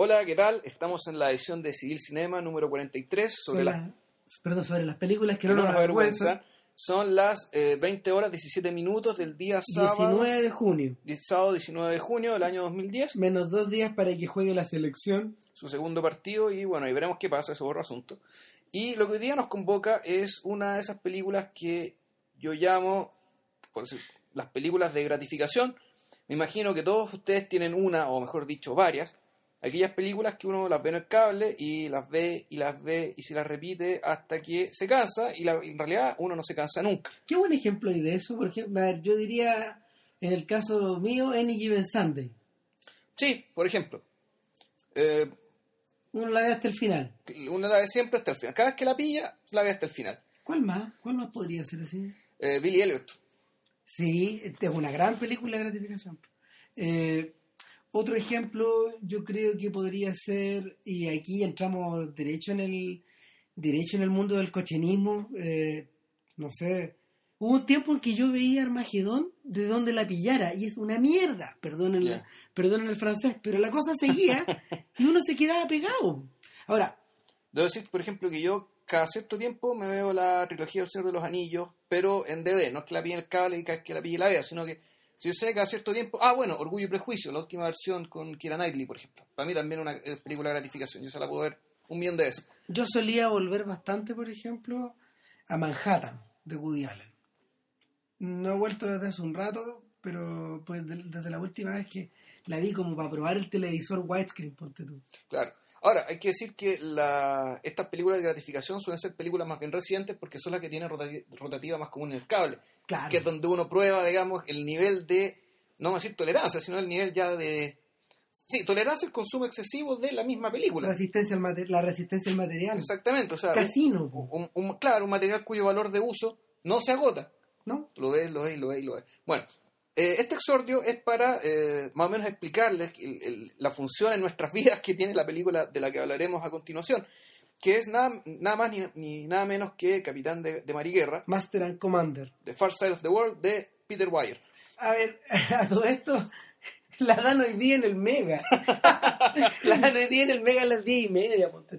Hola, ¿qué tal? Estamos en la edición de Civil Cinema número 43 sobre, las las- perdón, sobre las películas que, que no no nos avergüenzan. avergüenza. Son las eh, 20 horas 17 minutos del día sábado 19 de junio. sábado 19 de junio del año 2010, Menos dos días para que juegue la selección. su segundo partido y bueno, ahí veremos qué pasa, ese otro asunto. Y lo que hoy día nos convoca es una de esas películas que yo llamo, por decir, las películas de gratificación. Me imagino que todos ustedes tienen una, o mejor dicho, varias. Aquellas películas que uno las ve en el cable y las ve y las ve y se las repite hasta que se cansa y la- en realidad uno no se cansa nunca. Qué buen ejemplo hay de eso. Por ejemplo, a ver, yo diría, en el caso mío, Any Given Sunday. Sí, por ejemplo, eh, Uno la ve hasta el final. uno la ve siempre hasta el final. Cada vez que la pilla, la ve hasta el final. ¿Cuál más? ¿Cuál más podría ser así? Eh, Billy Elliot. Sí, esta es una gran película de gratificación. Eh, otro ejemplo, yo creo que podría ser, y aquí entramos derecho en el derecho en el mundo del cochenismo, eh, no sé, hubo un tiempo en que yo veía Armagedón de donde la pillara, y es una mierda, perdonen, perdonen el francés, pero la cosa seguía y uno se quedaba pegado. Ahora, Debo decir, por ejemplo, que yo cada cierto tiempo me veo la trilogía del Señor de los Anillos, pero en DD, no es que la pille el cable y que la pille la vea, sino que si yo sé que cada cierto tiempo... Ah, bueno, Orgullo y Prejuicio, la última versión con Kira Knightley, por ejemplo. Para mí también una eh, película de gratificación, yo se la puedo ver un millón de veces. yo solía volver bastante, por ejemplo, a Manhattan de Woody Allen. No he vuelto desde hace un rato, pero pues de- desde la última vez que la vi como para probar el televisor widescreen, ponte tú. Claro. Ahora, hay que decir que la, estas películas de gratificación suelen ser películas más bien recientes porque son las que tienen rotati- rotativa más común en el cable. Claro. que es donde uno prueba, digamos, el nivel de, no vamos a decir tolerancia, sino el nivel ya de... Sí, tolerancia al consumo excesivo de la misma película. Resistencia al mate- la resistencia al material. Exactamente, o sea, Casino, un, un- claro, un material cuyo valor de uso no se agota. ¿no? Lo ves, lo ves, lo ves, lo ves. Bueno, eh, este exordio es para eh, más o menos explicarles el- el- la función en nuestras vidas que tiene la película de la que hablaremos a continuación, que es nada, nada más ni, ni nada menos que Capitán de, de Mariguerra, Master and Commander. The Far Side of the World, de Peter Weir. A ver, a todo esto la dan hoy día en el Mega. la dan hoy día en el Mega a las 10 y media, ponte.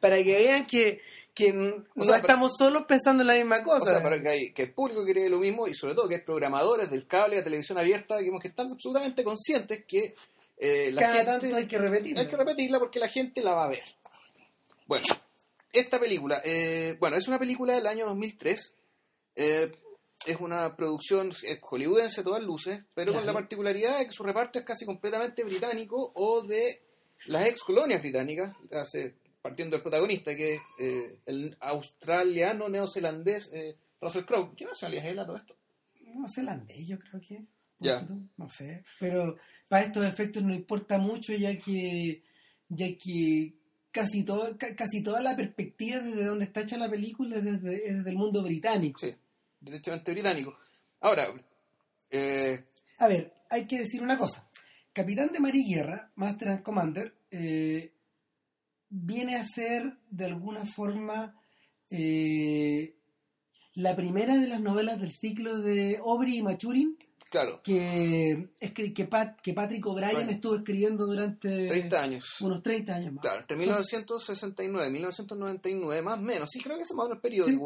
Para que vean que, que no sea, estamos solos pensando en la misma cosa. O sea, para que, hay- que el público cree lo mismo y sobre todo que hay programadores del cable de televisión abierta digamos, que están absolutamente conscientes que eh, la Cada gente tanto hay que repetirlo. hay que repetirla porque la gente la va a ver. Bueno, esta película, eh, bueno, es una película del año 2003. eh, es una producción hollywoodense a todas luces, pero con la particularidad de que su reparto es casi completamente británico o de las ex colonias británicas, hace- partiendo del protagonista, que es eh, el australiano neozelandés eh, Russell Crowe. ¿Qué nacionalidad es él a todo esto? Holandés, yo creo que. Ya. tú, No sé. Pero para estos efectos no importa mucho, ya que. Ya que casi, todo, casi toda la perspectiva desde donde está hecha la película es desde, es desde el mundo británico. Sí, derechamente británico. Ahora, eh, A ver, hay que decir una cosa. Capitán de Mar y Guerra, Master and Commander, eh, viene a ser de alguna forma eh, la primera de las novelas del ciclo de Aubrey y Maturin claro, que, que, Pat- que Patrick O'Brien Bueno. estuvo escribiendo durante 30 años. unos 30 años más. Claro, entre 1969 y 1999, más o menos, sí creo que es más el periodo Sí.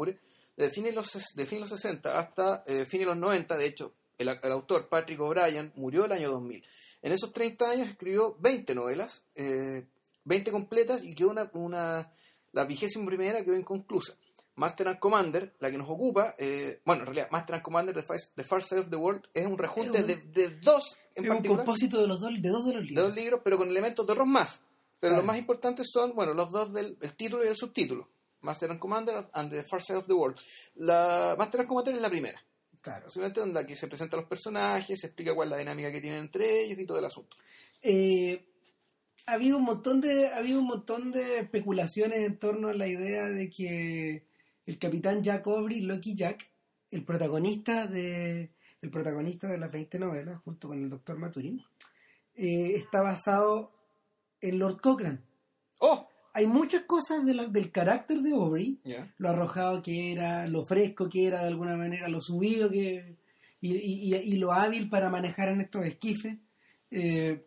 de fines de los, de fines de los 60 hasta eh, fines de los 90, de hecho, el, el autor Patrick O'Brien murió el año 2000. En esos 30 años escribió 20 novelas, eh, 20 completas y quedó una, una, la vigésima primera quedó inconclusa. Master and Commander, la que nos ocupa, eh, bueno, en realidad, Master and Commander, The Far, Side of the World, es un rejunte un- de, de dos en es un particular compósito de los dos, de dos de los de libros. dos libros, pero con elementos de otros más. Pero Claro. los más importantes son, bueno, los dos del el título y el subtítulo. Master and Commander and the Far Side of the World. La Master and Commander es la primera. Claro. Básicamente en la que se presentan los personajes, se explica cuál es la dinámica que tienen entre ellos y todo el asunto. Eh, ha habido un montón de ha habido un montón de especulaciones en torno a la idea de que el capitán Jack Aubrey, Lucky Jack, el protagonista de el protagonista de las 20 novelas, junto con el doctor Maturin, eh, está basado en Lord Cochrane. ¡Oh! Hay muchas cosas de la- del carácter de Aubrey, lo arrojado que era, lo fresco que era de alguna manera, lo subido que y, y- y- y lo hábil para manejar en estos esquifes. eh,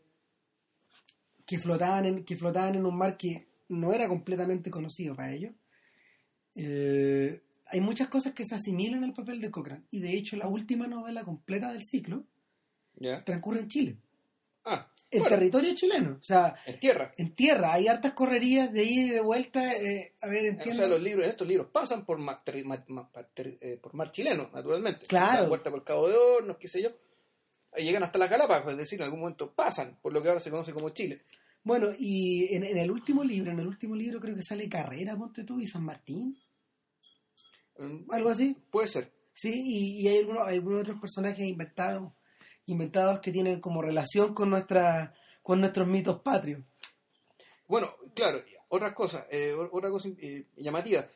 que flotaban en, que flotaban en un mar que no era completamente conocido para ellos. Eh, hay muchas cosas que se asimilan al papel de Cochrane. Y de hecho, la última novela completa del ciclo transcurre en Chile. Ah, En bueno, territorio chileno. O sea, en tierra. en tierra. Hay hartas correrías de ida y de vuelta. eh, a ver, O entiendo. sea, los libros, estos libros pasan por mar, terri- eh, por mar chileno, naturalmente. Claro. La puerta por Cabo de Hornos, qué sé yo. Llegan hasta las Galápagos, es decir, en algún momento pasan por lo que ahora se conoce como Chile. Bueno, y en, en el último libro, en el último libro creo que sale Carrera, ponte tú, y San Martín. Mm, Algo así. Puede ser. Sí, y, y hay, algunos, hay algunos otros personajes inventados, inventados que tienen como relación con nuestra con nuestros mitos patrios. Bueno, claro, otra cosa, eh, otra cosa eh, llamativa.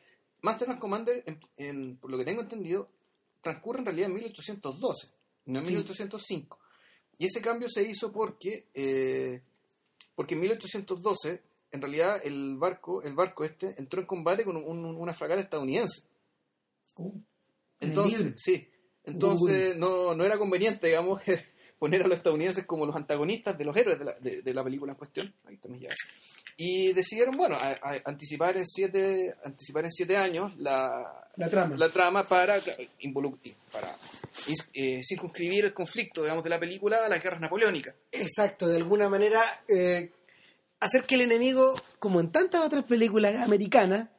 Master and Commander, en- en- por lo que tengo entendido, transcurre en realidad en 1812, no en Sí. 1805. Y ese cambio se hizo porque, eh, porque en 1812, en realidad, el barco, el barco este entró en combate con un- un- una fragata estadounidense. Uh, en el Entonces, sí, entonces no, no era conveniente, digamos, poner a los estadounidenses como los antagonistas de los héroes de la, de, de la película en cuestión. Ahí está mi llave. Y decidieron, bueno, a- a- anticipar en siete, anticipar en siete años la, La trama. la trama para, para eh, circunscribir el conflicto, digamos, de la película a las guerras napoleónicas. Exacto, de alguna manera eh, hacer que el enemigo, como en tantas otras películas americanas,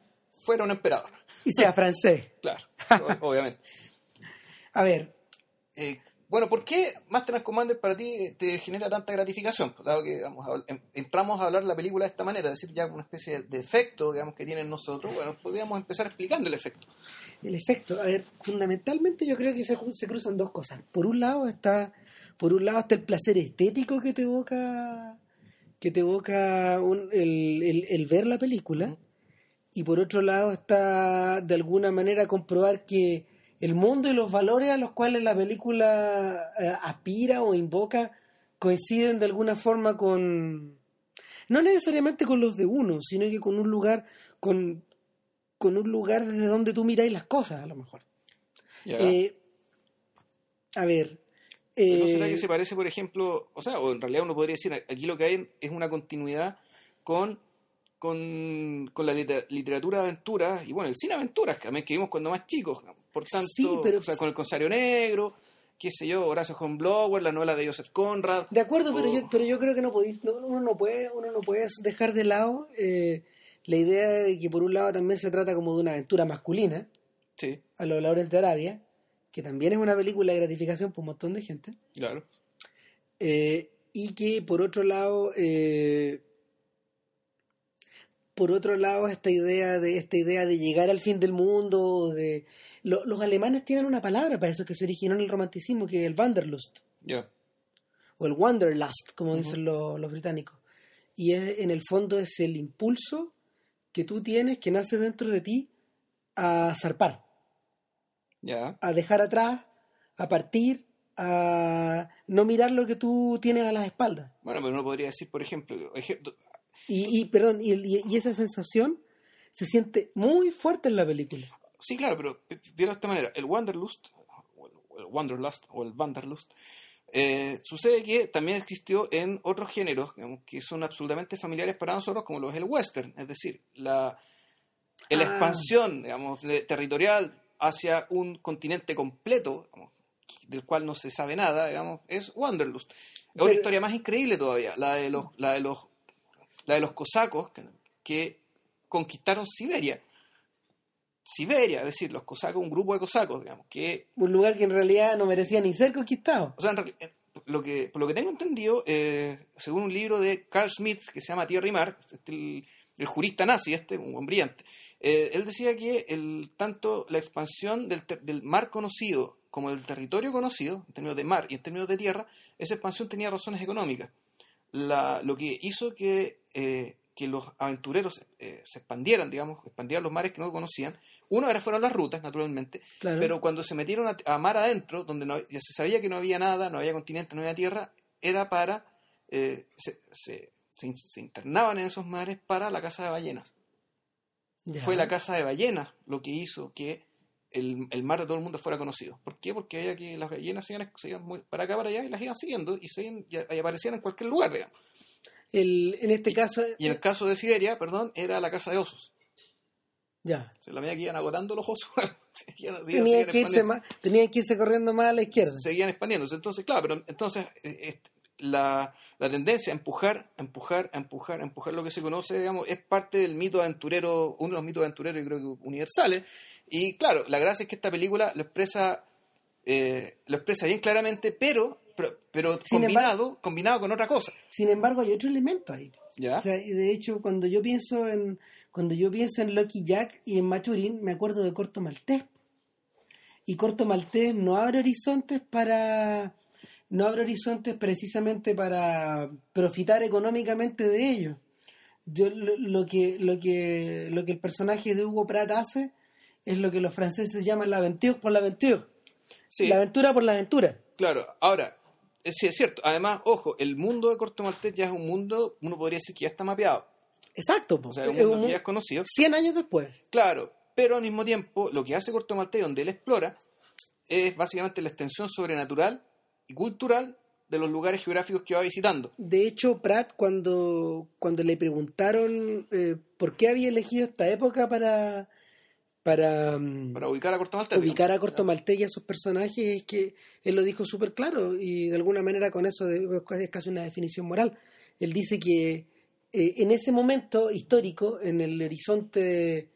Fuera un emperador, y sea francés. claro, obviamente. A ver, Eh, bueno, ¿por qué Master and Commander para ti eh, te genera tanta gratificación? Dado que vamos a habl- em- entramos a hablar de la película de esta manera, es decir, ya una especie de efecto, digamos, que tienen nosotros, bueno, podríamos empezar explicando el efecto. el efecto, a ver, fundamentalmente yo creo que se, se cruzan dos cosas. Por un lado está, por un lado está el placer estético que te evoca, que te evoca un- el, el- el ver la película, y por otro lado está de alguna manera comprobar que el mundo y los valores a los cuales la película eh, aspira o invoca coinciden de alguna forma con no necesariamente con los de uno, sino que con un lugar con, con un lugar desde donde tú miráis las cosas a lo mejor. Eh, a ver, ¿No será eh, que se parece, por ejemplo, o sea, o en realidad uno podría decir, aquí lo que hay es una continuidad con, con, con la liter- literatura de aventuras y bueno, el cine de aventuras, que que vimos cuando más chicos, por tanto, Sí, pero- o sea, con el Consario Negro, qué sé yo, Horacio Hornblower, la novela de Joseph Conrad, De acuerdo, pero yo, pero yo creo que no podéis, no, uno no puede, uno no puede dejar de lado eh, la idea de que por un lado también se trata como de una aventura masculina, sí, a los Laureles de Arabia, que también es una película de gratificación por un montón de gente, claro. eh, y que por otro lado, eh, por otro lado esta idea de esta idea de llegar al fin del mundo, de lo- los alemanes tienen una palabra para eso que se originó en el romanticismo, que es el Wanderlust. O el wanderlust, como dicen los, los británicos. Y es- en el fondo es el impulso que tú tienes, que nace dentro de ti, a zarpar, a dejar atrás, a partir, a no mirar lo que tú tienes a las espaldas. Bueno, pero uno podría decir, por ejemplo, ejemplo Y, y perdón, y esa sensación se siente muy fuerte en la película. Sí, claro, pero pi- pi- de esta manera, el Wanderlust, o el, Wanderlust, o el Wanderlust, eh, sucede que también existió en otros géneros digamos, que son absolutamente familiares para nosotros, como lo es el western, es decir, la, la Ah. expansión digamos, de- territorial hacia un continente completo, digamos, del cual no se sabe nada, digamos, es Wanderlust. Es otra historia más increíble todavía, la de los, la de los, la de los cosacos que, que conquistaron Siberia. Siberia, es decir, los cosacos, un grupo de cosacos, digamos, que Un lugar que en realidad no merecía ni ser conquistado. o sea, en lo que, por lo que tengo entendido, eh, según un libro de Carl Smith que se llama Tierra y Mar, este, el, el jurista nazi, este, un buen brillante, eh, él decía que el, tanto la expansión del, ter- del mar conocido como del territorio conocido, en términos de mar y en términos de tierra, esa expansión tenía razones económicas. La- lo que hizo que, eh, que los aventureros eh, se expandieran, digamos, expandieran los mares que no conocían, uno era fueron las rutas, naturalmente, Claro. pero cuando se metieron a, a mar adentro, donde no- ya se sabía que no había nada, no había continente, no había tierra, era para. eh, se, se- se in- se internaban en esos mares para la caza de ballenas. Ya. Fue la caza de ballenas lo que hizo que el, el mar de todo el mundo fuera conocido. ¿Por qué? Porque había que las ballenas se iban, se iban muy para acá, para allá y las iban siguiendo y, se iban- y- y aparecían en cualquier lugar, digamos. el, en este caso... Y en el caso de Siberia, perdón, era la casa de osos. Ya. Se la medida que iban agotando los osos. seguían- seguían- Tenía seguían que, irse más, tenía que irse corriendo más a la izquierda. seguían expandiéndose. Entonces, claro, pero entonces eh, la, la tendencia a empujar, a empujar, a empujar, a empujar lo que se conoce, digamos, es parte del mito aventurero, uno de los mitos aventureros, yo creo que universales. Y claro, la gracia es que esta película lo expresa, eh, lo expresa bien claramente, pero, pero, combinado, combinado con otra cosa. Sin embargo, hay otro elemento ahí. ¿Ya? O sea, de hecho, cuando yo pienso en cuando yo pienso en Lucky Jack y en Maturin, me acuerdo de Corto Maltés. Y Corto Maltés no abre horizontes para no abre horizontes precisamente para profitar económicamente de ellos. Yo, lo, lo que lo que lo que el personaje de Hugo Pratt hace es lo que los franceses llaman la aventure por la aventure. Sí, La aventura por la aventura. claro. Ahora, eh, sí es cierto. Además, ojo, el mundo de Corto Maltés ya es un mundo, uno podría decir que ya está mapeado. Exacto, po. O sea, es un Es mundo un que mu- ya es conocido. 100 años después. Claro, pero al mismo tiempo, lo que hace Corto Maltés, donde él explora, es básicamente la extensión sobrenatural y cultural de los lugares geográficos que va visitando. De hecho, Pratt, cuando, cuando le preguntaron eh, por qué había elegido esta época para, para, mm, Para ubicar a Corto Maltés. ubicar a. Corto Maltés y a sus personajes, es que él lo dijo súper claro y de alguna manera con eso es casi una definición moral. Él dice que eh, en ese momento histórico, en el horizonte de,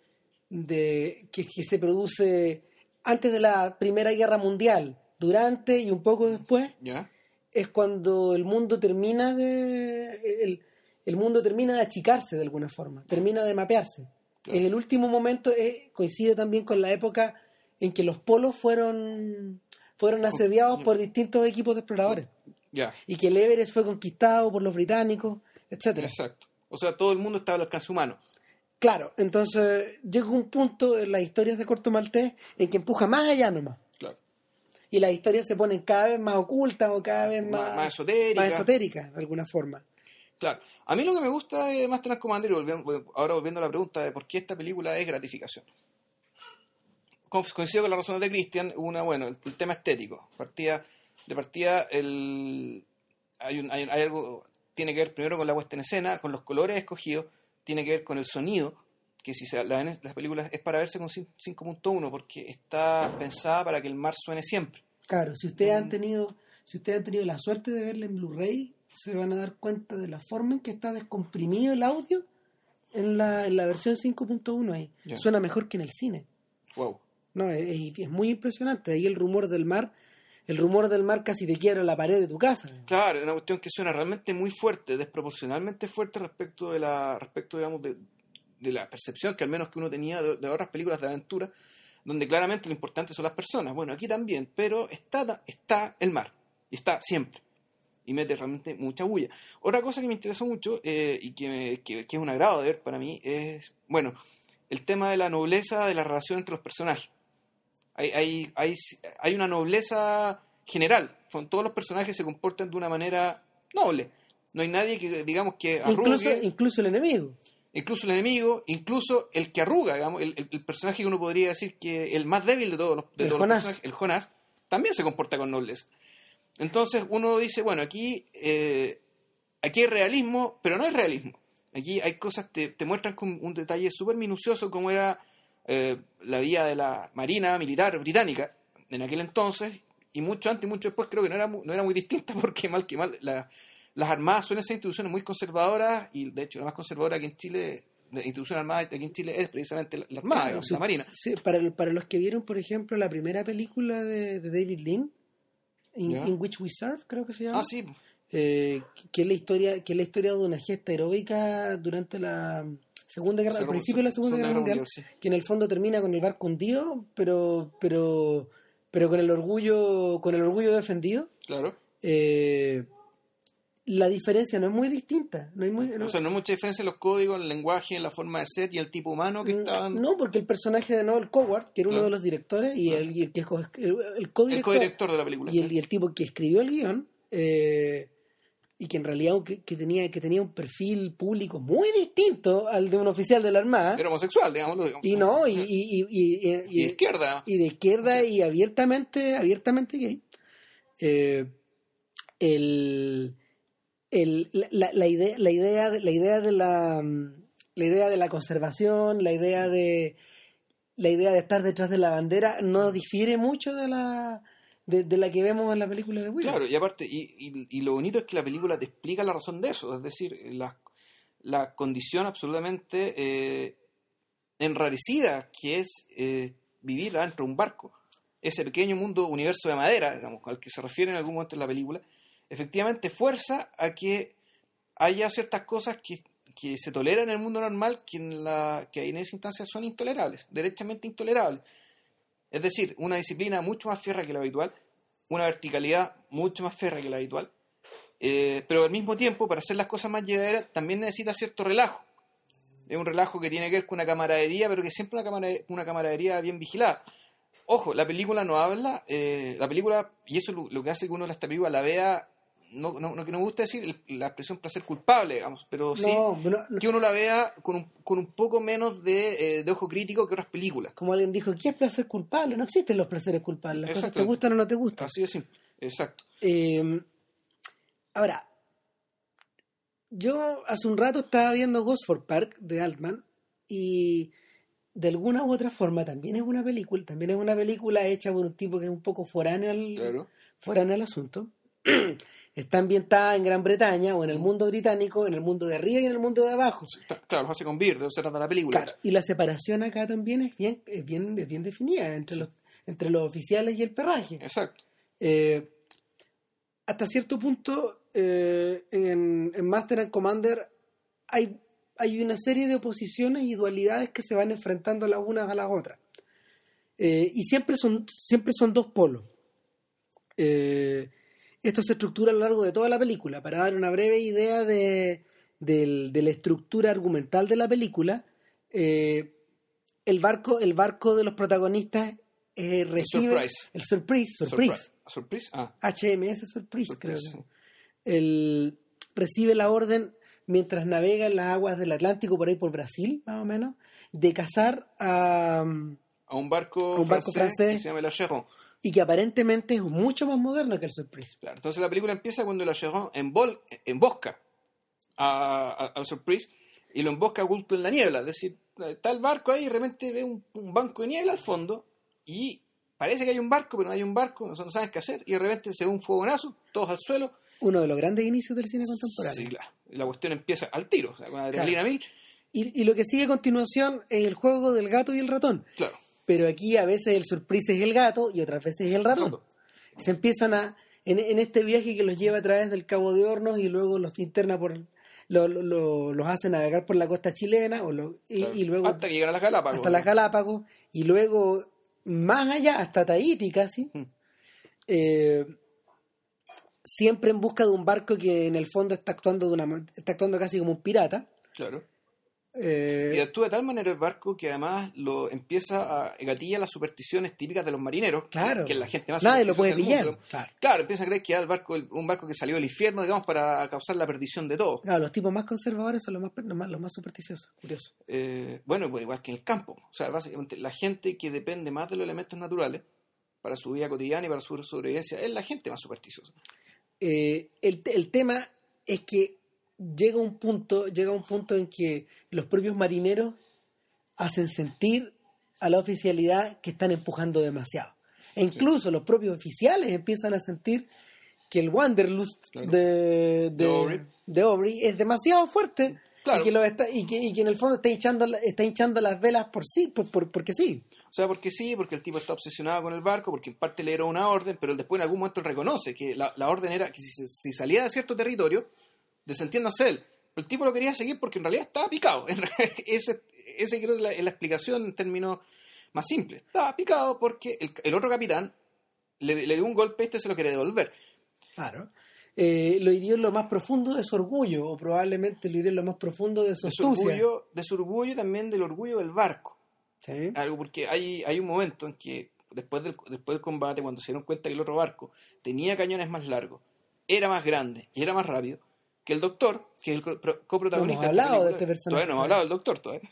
de- que, que se produce antes de la Primera Guerra Mundial, durante y un poco después, ¿Ya? es cuando el mundo termina de el, el mundo termina de achicarse de alguna forma, termina de mapearse. En el último momento eh, coincide también con la época en que los polos fueron fueron asediados por distintos equipos de exploradores. Ya, y que el Everest fue conquistado por los británicos, etcétera. exacto. O sea, todo el mundo estaba al alcance humano. Claro, entonces llega un punto en las historias de Corto Maltés en que empuja más allá nomás. Claro. Y las historias se ponen cada vez más ocultas o cada vez más, Más, más esotérica. más esotéricas, de alguna forma. Claro. A mí lo que me gusta de Master and Commander, y volviendo- ahora volviendo a la pregunta de por qué esta película es gratificación. Co- Coincido con las razones de Christian, una, bueno, el, el tema estético. Partida, de partida, el, hay, un, hay, hay algo, tiene que ver primero con la puesta en escena, con los colores escogidos, tiene que ver con el sonido, que si se la ven las películas es para verse con cin- 5.1, porque está pensada para que el mar suene siempre. Claro, si ustedes han Mm. tenido, si ustedes han tenido la suerte de verla en Blu-ray, se van a dar cuenta de la forma en que está descomprimido el audio en la, en la versión 5.1 ahí. Suena mejor que en el cine. Wow. No, es- es muy impresionante. Ahí el rumor del mar, el rumor del mar casi te quiebra la pared de tu casa. Claro, es una cuestión que suena realmente muy fuerte, desproporcionalmente fuerte respecto de la, respecto, digamos, de, de la percepción que al menos que uno tenía de, otras películas de aventura, donde claramente lo importante son las personas. Bueno, aquí también, pero está, está el mar, y está siempre, y mete realmente mucha bulla. Otra cosa que me interesó mucho, eh, y que, que es un agrado de ver para mí, es, bueno, el tema de la nobleza de la relación entre los personajes. Hay, hay, hay, hay una nobleza general. Son, todos los personajes se comportan de una manera noble. No hay nadie que, digamos, que arrugue, Incluso, incluso, incluso el enemigo. el enemigo, incluso el que arruga, digamos, el, el- el personaje que uno podría decir que el más débil de todos los, de El todos los personajes, el Jonás, también se comporta con nobleza. Entonces uno dice, bueno, aquí, eh, aquí hay realismo, pero no hay realismo. Aquí hay cosas, te, te muestran con un detalle súper minucioso como era eh, la vida de la Marina Militar Británica en aquel entonces, y mucho antes y mucho después creo que no era, no era muy distinta porque mal que mal la- las armadas suelen ser instituciones muy conservadoras y de hecho la más conservadora aquí en Chile, la institución armada aquí en Chile es precisamente la, la Armada, Sí, la Marina. sí, para, para los que vieron, por ejemplo, la primera película de, de David Lean, In, Which We Serve, creo que se llama. Ah, sí, eh, que es la historia que es la historia de una gesta heroica durante la segunda guerra al principio de la segunda, guerra mundial, sí. que en el fondo termina con el barco hundido pero pero pero con el orgullo con el orgullo defendido Claro. eh, la diferencia no es muy distinta no hay muy no, O sea, no hay mucha diferencia en los códigos, en el lenguaje, en la forma de ser y el tipo humano que estaban. no porque el personaje de Noel Coward que era uno de los directores y el, y el que co- el, el el codirector codirector de la película. y el, y el tipo que escribió el guion eh, y que en realidad que, que tenía que tenía un perfil público muy distinto al de un oficial de la armada Era homosexual, digámoslo. digamos. y no y, y, y, y- de izquierda. y de izquierda y abiertamente abiertamente gay eh, el el, la, la, idea, la, idea, de- la idea de la, la idea de la conservación, la idea de la idea de estar detrás de la bandera no difiere mucho de la de, la que vemos en la película de Willow. Claro, y aparte, y, y- lo bonito es que la película te explica la razón de eso, es decir, la, la condición absolutamente eh, enrarecida que es eh, vivir dentro de un barco. Ese pequeño mundo, universo de madera, digamos, al que se refiere en algún momento en la película, efectivamente fuerza a que haya ciertas cosas que, que se toleran en el mundo normal que la, que en esa instancia son intolerables, derechamente intolerables. Es decir, una disciplina mucho más férrea que la habitual, una verticalidad mucho más férrea que la habitual, eh, pero al mismo tiempo, para hacer las cosas más llevaderas, también necesita cierto relajo. Es un relajo que tiene que ver con una camaradería, pero que siempre una, camaradería, una camaradería bien vigilada. Ojo, la película no habla, eh, la película, y eso es lo, lo que hace que uno de esta película la vea, no, no, no que no me gusta decir la expresión placer culpable, digamos, pero sí no, que uno la vea con un, con un poco menos de, eh, de ojo crítico que otras películas. como alguien dijo, ¿qué es placer culpable? No existen los placeres culpables. Las cosas te gustan o no te gustan. Así de simple. Exacto. Eh, ahora, yo hace un rato estaba viendo Gosford Park de Altman y de alguna u otra forma también es una película, también es una película hecha por un tipo que es un poco foráneo al, Claro. foráneo al asunto. Está ambientada en Gran Bretaña o en el mundo británico, en el mundo de arriba y en el mundo de abajo. Claro, los hace con Beer, de eso se trata la película. Claro, y la separación acá también es bien, es bien, es bien definida entre, los, entre los oficiales y el perraje. Exacto. Eh, hasta cierto punto, eh, en, en Master and Commander hay, hay una serie de oposiciones y dualidades que se van enfrentando las unas a las otras. Eh, y siempre son, siempre son dos polos. Eh, esto se estructura a lo largo de toda la película. Para dar una breve idea de, de la estructura argumental de la película, eh, el, barco, el barco de los protagonistas eh, recibe Surprise. el surprise, surprise, Surprise. Ah, HMS Surprise, creo que. El, recibe la orden mientras navega en las aguas del Atlántico por ahí por Brasil, más o menos, de cazar a a un barco, A un barco francés. que se llama el Acheron. Y que aparentemente es mucho más moderno que el Surprise. Claro, entonces la película empieza cuando Acheron embol- embosca a, a- al Surprise y lo embosca oculto en la niebla. Es decir, está el barco ahí y de repente ve un, un banco de niebla al fondo y parece que hay un barco, pero no hay un barco, no saben qué hacer y de repente se ve un fogonazo, todos al suelo. Uno de los grandes inicios del cine contemporáneo. Sí, claro. La cuestión empieza al tiro, o sea, con adrenalina mil. Y, y lo que sigue a continuación es el juego del gato y el ratón. Claro. Pero aquí a veces el surprise es el gato y otras veces es el ratón. Se empiezan a. En, en este viaje que los lleva a través del Cabo de Hornos y luego los interna por. lo- lo- lo- los hace navegar por la costa chilena o lo- y, Claro. y luego Hasta que llegan a las Galápagos. hasta las Galápagos y luego más allá, hasta Tahiti casi. Mm. eh, siempre en busca de un barco que en el fondo está actuando de una está actuando casi como un pirata. Claro. Eh, Y actúa de tal manera el barco que además lo empieza a gatilla las supersticiones típicas de los marineros, claro. que la gente más Nadie lo puede pillar. mundo. Claro. Claro, empieza a creer que era el barco, un barco que salió del infierno, digamos, para causar la perdición de todo. Claro, los tipos más conservadores son los más, los más, los más supersticiosos. Curioso. Eh, bueno, pues igual que en el campo. O sea, básicamente la gente que depende más de los elementos naturales para su vida cotidiana y para su sobrevivencia es la gente más supersticiosa. Eh, el, el tema es que llega un punto, llega un punto en que los propios marineros hacen sentir a la oficialidad que están empujando demasiado. E incluso los propios oficiales empiezan a sentir que el Wanderlust Claro. de, de, De Aubrey. de Aubrey es demasiado fuerte Claro. y, que lo está, y, que, y que en el fondo está hinchando, está hinchando las velas por sí, por, por- porque sí. O sea, porque sí, porque el tipo está obsesionado con el barco, porque en parte le dieron una orden, pero después en algún momento reconoce que la, la orden era que si, si salía de cierto territorio, desentiéndase él. Pero el tipo lo quería seguir porque en realidad estaba picado. Ese, ese creo es la, es la explicación en términos más simples. Estaba picado porque el, el otro capitán le, le dio un golpe, este se lo quiere devolver. Claro. Eh, lo iría en lo más profundo de su orgullo, o probablemente lo iría en lo más profundo de su De su, orgullo, de su orgullo y también del orgullo del barco. Sí. algo porque hay, hay un momento en que después del, después del combate, cuando se dieron cuenta que el otro barco tenía cañones más largos, era más grande y era más rápido que el doctor, que es el co- pro- coprotagonista No hemos hablado de este personaje. Todavía no hemos hablado del doctor todavía.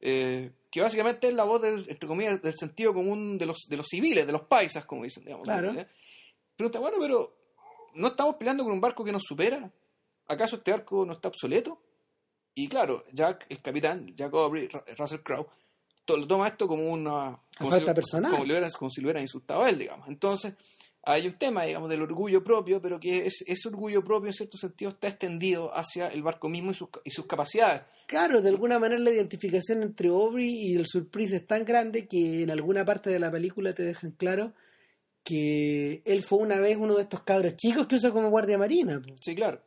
Eh, que básicamente es la voz del, entre comillas, del sentido común de los, de los civiles, de los paisas, como dicen. Digamos, Claro. ¿eh? Pregunta, bueno, pero ¿no estamos peleando con un barco que nos supera? ¿acaso este barco no está obsoleto? Y claro, Jack, el capitán, Jack Aubrey, Russell Crowe, lo toma esto como una... Como falta si, personal. Como, lo hubieran- como si lo hubieran insultado a él, digamos. Entonces, hay un tema, digamos, del orgullo propio, pero que es, ese orgullo propio, en cierto sentido, está extendido hacia el barco mismo y sus, y sus capacidades. Claro, de alguna manera la identificación entre Aubrey y el Surprise es tan grande que en alguna parte de la película te dejan claro que él fue una vez uno de estos cabros chicos que usa como guardia marina. Sí, claro.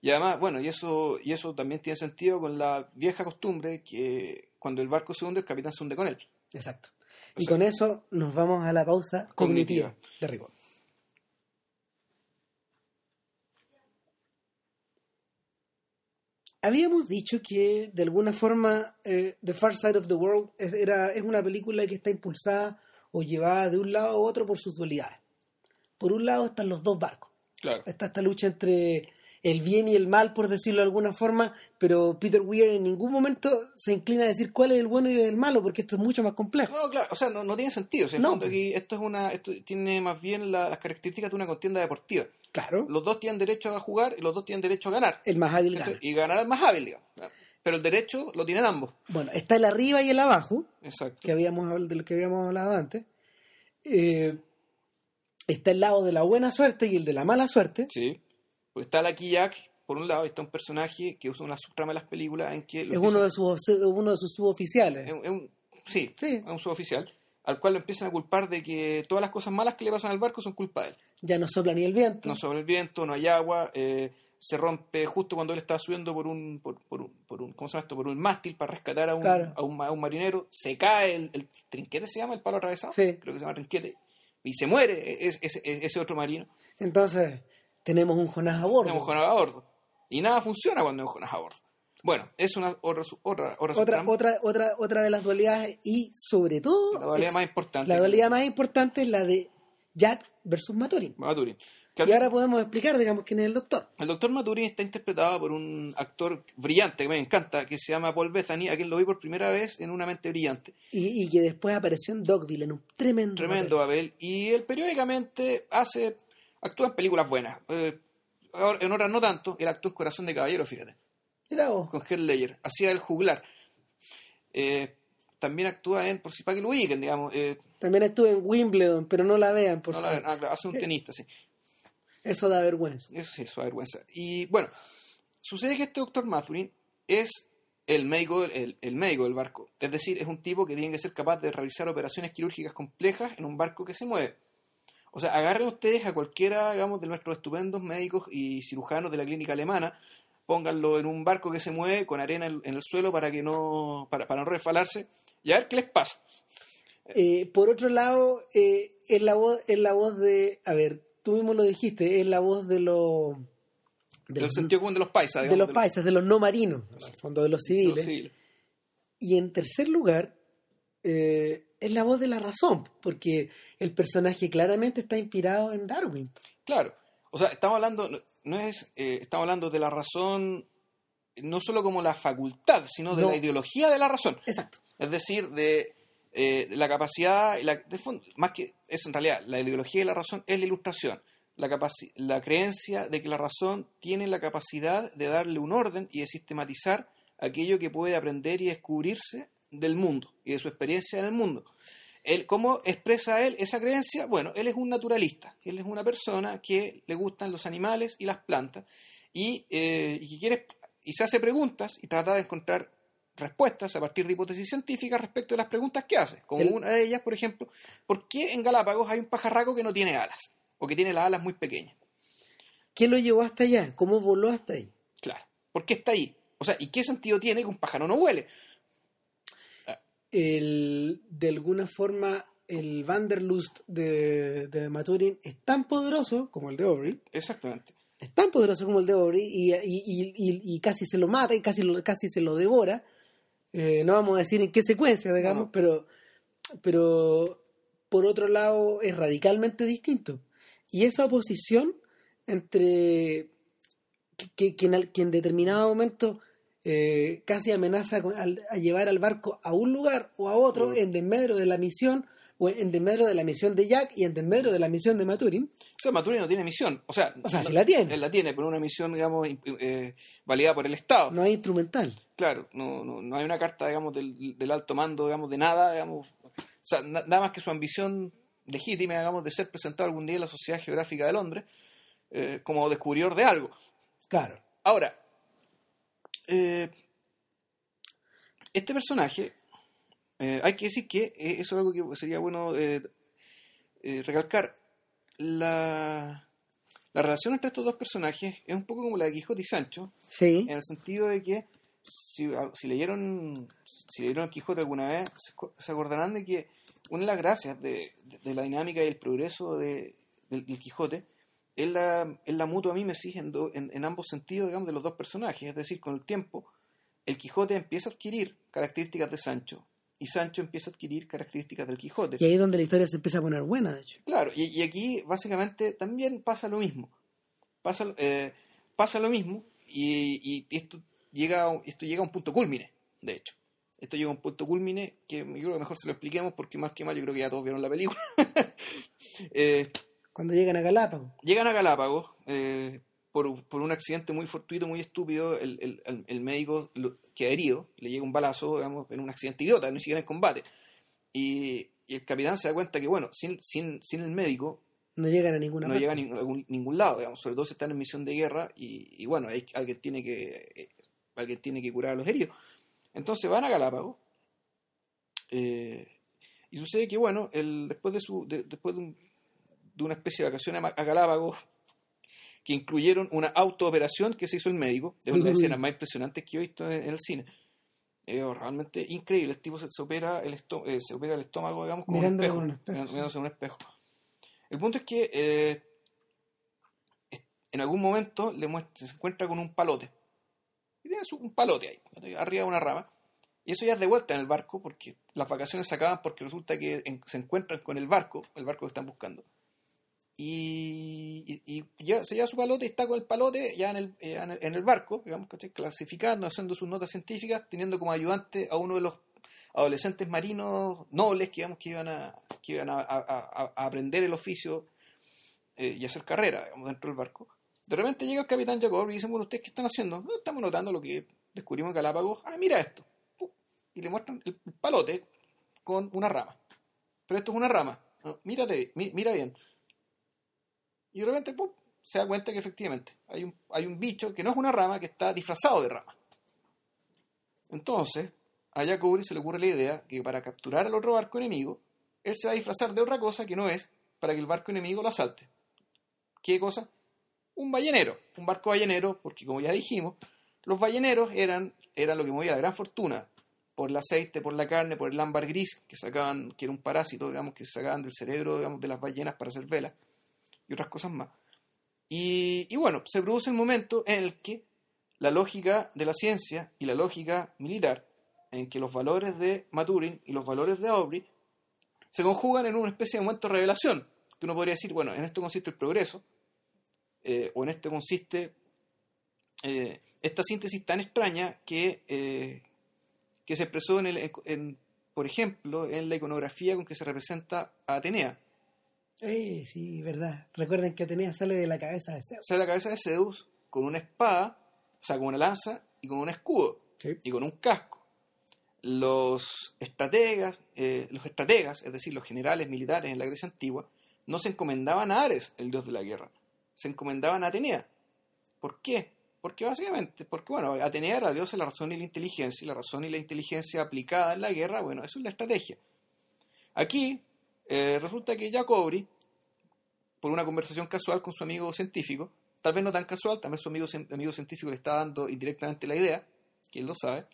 Y además, bueno, y eso, y eso también tiene sentido con la vieja costumbre que cuando el barco se hunde, el capitán se hunde con él. Exacto. O Y sea, con eso nos vamos a la pausa cognitiva, Cognitiva. de rigor. Habíamos dicho que de alguna forma eh, The Far Side of the World es, era, es una película que está impulsada o llevada de un lado a otro por sus dualidades. Por un lado están los dos barcos. Claro. Está esta lucha entre el bien y el mal, por decirlo de alguna forma, pero Peter Weir en ningún momento se inclina a decir cuál es el bueno y el malo, porque esto es mucho más complejo. No, claro, o sea, no, no tiene sentido. O sea, en No, fondo pues. aquí esto es una, esto tiene más bien la- las características de una contienda deportiva. Claro, Los dos tienen derecho a jugar y los dos tienen derecho a ganar. el más hábil gana. Y ganar el más hábil, digamos. Pero el derecho lo tienen ambos. Bueno, está el arriba y el abajo, Exacto. que habíamos de lo que habíamos hablado antes. Eh, está el lado de la buena suerte y el de la mala suerte. Sí. Pues está Lucky Jack, por un lado, y está un personaje que usa una subtrama de las películas en que... Es uno de sus uno de sus suboficiales. es un- es un- sí, Sí. es un suboficial, al cual lo empiezan a culpar de que todas las cosas malas que le pasan al barco son culpa de él. Ya no sopla ni el viento. No sobre el viento, no hay agua, eh, se rompe justo cuando él estaba subiendo por un, por, por un, por un, ¿cómo se llama esto? Por un mástil para rescatar a un, Claro. a un, a un marinero, se cae el, el trinquete, se llama el palo atravesado, Sí. creo que se llama trinquete, y se muere ese, ese, ese otro marino. Entonces, tenemos un Jonás a bordo. Tenemos Jonás a bordo. Y nada funciona cuando hay Jonás a bordo. Bueno, es una otra, otra, otra, otra, otra, otra, otra de las dualidades y sobre todo la dualidad es- más importante. la dualidad más importante es la de Jack versus Maturin. Maturin. Que Y ahora podemos explicar, digamos, quién es el doctor. El doctor Maturin está interpretado por un actor brillante que me encanta, que se llama Paul Bethany, a quien lo vi por primera vez en Una mente brillante. Y, y que después apareció en Dogville en un tremendo. Tremendo papel. Abel. Y él periódicamente hace, actúa en películas buenas. Eh, en otras no tanto. Él actuó en Corazón de Caballero, fíjate, Vos. con Heath Ledger. Hacía el juglar. Eh, también actúa en, por si para que lo ubiquen, digamos. eh, También estuve en Wimbledon, pero no la vean, por no la ven, ah, claro, hace un tenista, sí. Eso da vergüenza. Eso sí, eso da vergüenza. Y bueno, sucede que este doctor Mathurin es el médico, el, el médico del barco. Es decir, es un tipo que tiene que ser capaz de realizar operaciones quirúrgicas complejas en un barco que se mueve. O sea, agarren ustedes a cualquiera, digamos, de nuestros estupendos médicos y cirujanos de la clínica alemana, pónganlo en un barco que se mueve con arena en, en el suelo para que no, para, para no resbalarse, y a ver qué les pasa. Eh, por otro lado, eh, es, la voz, es la voz de. A ver, tú mismo lo dijiste, es la voz de los. De Del los, sentido común de los paisas, de los paisas, de los no marinos, en el fondo de los de los civiles. civiles. Y en tercer lugar, eh, es la voz de la razón, porque el personaje claramente está inspirado en Darwin. Claro, o sea, estamos hablando, no- es, eh, estamos hablando de la razón, no solo como la facultad, sino de No. la ideología de la razón. Exacto. Es decir, de, eh, la capacidad, y la, de fondo, más que es en realidad, la ideología de la razón es la ilustración, la, capaci- la creencia de que la razón tiene la capacidad de darle un orden y de sistematizar aquello que puede aprender y descubrirse del mundo y de su experiencia en el mundo. Él, ¿Cómo expresa él esa creencia? Bueno, él es un naturalista, él es una persona que le gustan los animales y las plantas y, eh, y que quiere y se hace preguntas y trata de encontrar respuestas a partir de hipótesis científicas respecto de las preguntas que hace. Como El- una de ellas, por ejemplo, ¿por qué en Galápagos hay un pajarraco que no tiene alas? O que tiene las alas muy pequeñas. ¿Qué lo llevó hasta allá? ¿Cómo voló hasta ahí? Claro. ¿Por qué está ahí? O sea, ¿y qué sentido tiene que un pájaro no vuele? El, de alguna forma, el Vanderlust de, de Maturin es tan poderoso como el de Aubrey, Exactamente. es tan poderoso como el de Aubrey y, y, y- y- casi se lo mata y casi, casi se lo devora. Eh, no vamos a decir en qué secuencia, digamos, No. pero, pero por otro lado es radicalmente distinto. Y esa oposición entre que, que- que en, al- que en determinado momento eh, casi amenaza con- al- a llevar al barco a un lugar o a otro en desmedro de la misión o en desmedro de la misión de Jack y en desmedro de la misión de Maturin. O sea, Maturin no tiene misión. O sea, O sea, no- sí la tiene. Él la tiene, pero una misión, digamos, eh, validada por el Estado. No hay instrumental. Claro, no, no, no hay una carta, digamos, del, del alto mando, digamos, de nada, digamos. O sea, na- nada más que su ambición legítima, digamos, de ser presentado algún día en la Sociedad Geográfica de Londres eh, como descubridor de algo. Claro. Ahora, eh, este personaje, eh, hay que decir que eh, eso es algo que sería bueno recalcar. La, la relación entre estos dos personajes es un poco como la de Quijote y Sancho, Sí. en el sentido de que si, si leyeron si leyeron el Quijote alguna vez, se, acordarán de que una de las gracias de, de- de la dinámica y el progreso de, del, del Quijote es la, la mutua mímesis en, do- en, en ambos sentidos, digamos, de los dos personajes. Es decir, con el tiempo, el Quijote empieza a adquirir características de Sancho y Sancho empieza a adquirir características del Quijote. Y ahí es donde la historia se empieza a poner buena, de hecho. Claro, y, y aquí básicamente también pasa lo mismo. Pasa, eh, pasa lo mismo y, y esto, llega, a un- esto llega a un punto culmine, de hecho. Esto llega a un punto culmine que yo creo que mejor se lo expliquemos porque más que mal yo creo que ya todos vieron la película. Eh, Cuando llegan a Galápagos. llegan a Galápagos eh, por, por un accidente muy fortuito, muy estúpido. El, el- el- médico lo- queda herido, le llega un balazo digamos, en un accidente idiota, ni siquiera en combate. Y, y el capitán se da cuenta que, bueno, sin, sin, sin el médico No llegan a ninguna no parte. llega a ningún, ningún lado, digamos, sobre todo si están en misión de guerra y, y bueno, hay, alguien, tiene que, eh, alguien tiene que curar a los heridos. Entonces van a Galápagos eh, y sucede que, bueno, el, después, de, su, de- después de, un- de una especie de vacaciones a, Galápagos que incluyeron una autooperación que se hizo el médico, de una de las escenas más impresionantes que he visto en, en el cine. Realmente increíble, el tipo se, se opera el esto- eh, se opera el estómago, digamos, con un espejo, un espejo, mirándose en un espejo. El punto es que eh, en algún momento le muestra, se encuentra con un palote. Y tiene su- un palote ahí, arriba de una rama. Y eso ya es de vuelta en el barco, porque las vacaciones se acaban porque resulta que en- se encuentran con el barco, el barco que están buscando. Y, ya se lleva su palote y está con el palote ya en el, eh, en el, barco, digamos, clasificando, haciendo sus notas científicas, teniendo como ayudante a uno de los adolescentes marinos nobles que, digamos, que iban a, que iban a, aprender el oficio eh, y hacer carrera digamos, dentro del barco. De repente llega el capitán Jacob y dice, bueno, ¿ustedes qué están haciendo? "No, estamos notando lo que descubrimos en Galápagos. Ah, mira esto. Y le muestran el palote con una rama. Pero esto es una rama. Ah, Mírate, mi- mira bien. Y de repente, se da cuenta que efectivamente hay un, hay un bicho que no es una rama, que está disfrazado de rama. Entonces, a Jacobi se le ocurre la idea que para capturar al otro barco enemigo, él se va a disfrazar de otra cosa que no es para que el barco enemigo lo asalte. ¿Qué cosa? Un ballenero, un barco ballenero, porque como ya dijimos, los balleneros eran, eran lo que movía la gran fortuna por el aceite, por la carne, por el ámbar gris que sacaban, que era un parásito, digamos, que sacaban del cerebro, digamos, de las ballenas para hacer velas y otras cosas más. Y, bueno, se produce el momento en el que la lógica de la ciencia y la lógica militar, en que los valores de Maturin y los valores de Aubrey se conjugan en una especie de momento de revelación. Que uno podría decir, bueno, en esto consiste el progreso, eh, o en esto consiste eh, esta síntesis tan extraña que, eh, que se expresó, en el, por ejemplo, en la iconografía con que se representa a Atenea. Eh, sí, verdad. Recuerden que Atenea sale de la cabeza de Zeus. Sale la cabeza de Zeus con una espada, o sea, con una lanza y con un escudo Sí. y con un casco. Los estrategas, eh, los estrategas, es decir, los generales militares en la Grecia antigua, no se encomendaban a Ares, el dios de la guerra, se encomendaban a Atenea. ¿Por qué? Porque básicamente, porque bueno, Atenea era la diosa de la razón y la inteligencia, y la razón y la inteligencia aplicada en la guerra, bueno, eso es la estrategia. Aquí eh, resulta que Jacobri, por una conversación casual con su amigo científico, tal vez no tan casual, tal vez su amigo, cien- amigo científico le está dando indirectamente la idea, él lo sabe,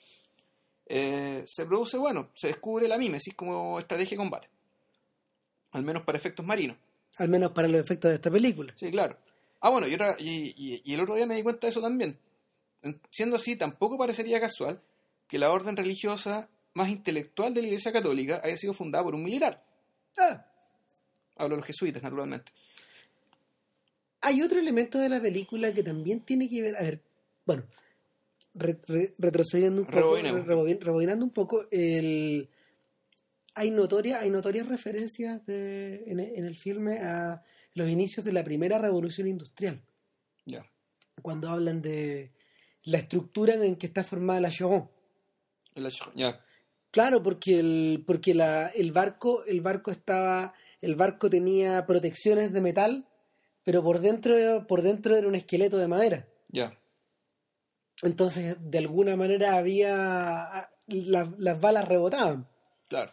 eh, se produce, bueno, se descubre la mímesis como estrategia de combate, al menos para efectos marinos. Al menos para los efectos de esta película. Sí, claro. Ah, bueno, y, otra- y, y- y el otro día me di cuenta de eso también. En- Siendo así, tampoco parecería casual que la orden religiosa más intelectual de la Iglesia Católica haya sido fundada por un militar. Ah, Hablo de los jesuitas, naturalmente. hay otro elemento de la película que también tiene que ver. A ver, bueno, re- re- retrocediendo un poco, re- rebobin- rebobinando un poco, el, hay notorias hay notorias referencias de, en, en el filme a los inicios de la primera revolución industrial. Ya. Cuando hablan de la estructura en que está formada la Shogun. El H- Ya. Claro, porque el, porque la, el barco, el barco estaba, el barco tenía protecciones de metal, pero por dentro, por dentro era un esqueleto de madera. Ya. Entonces, de alguna manera había las, las balas rebotaban. Claro.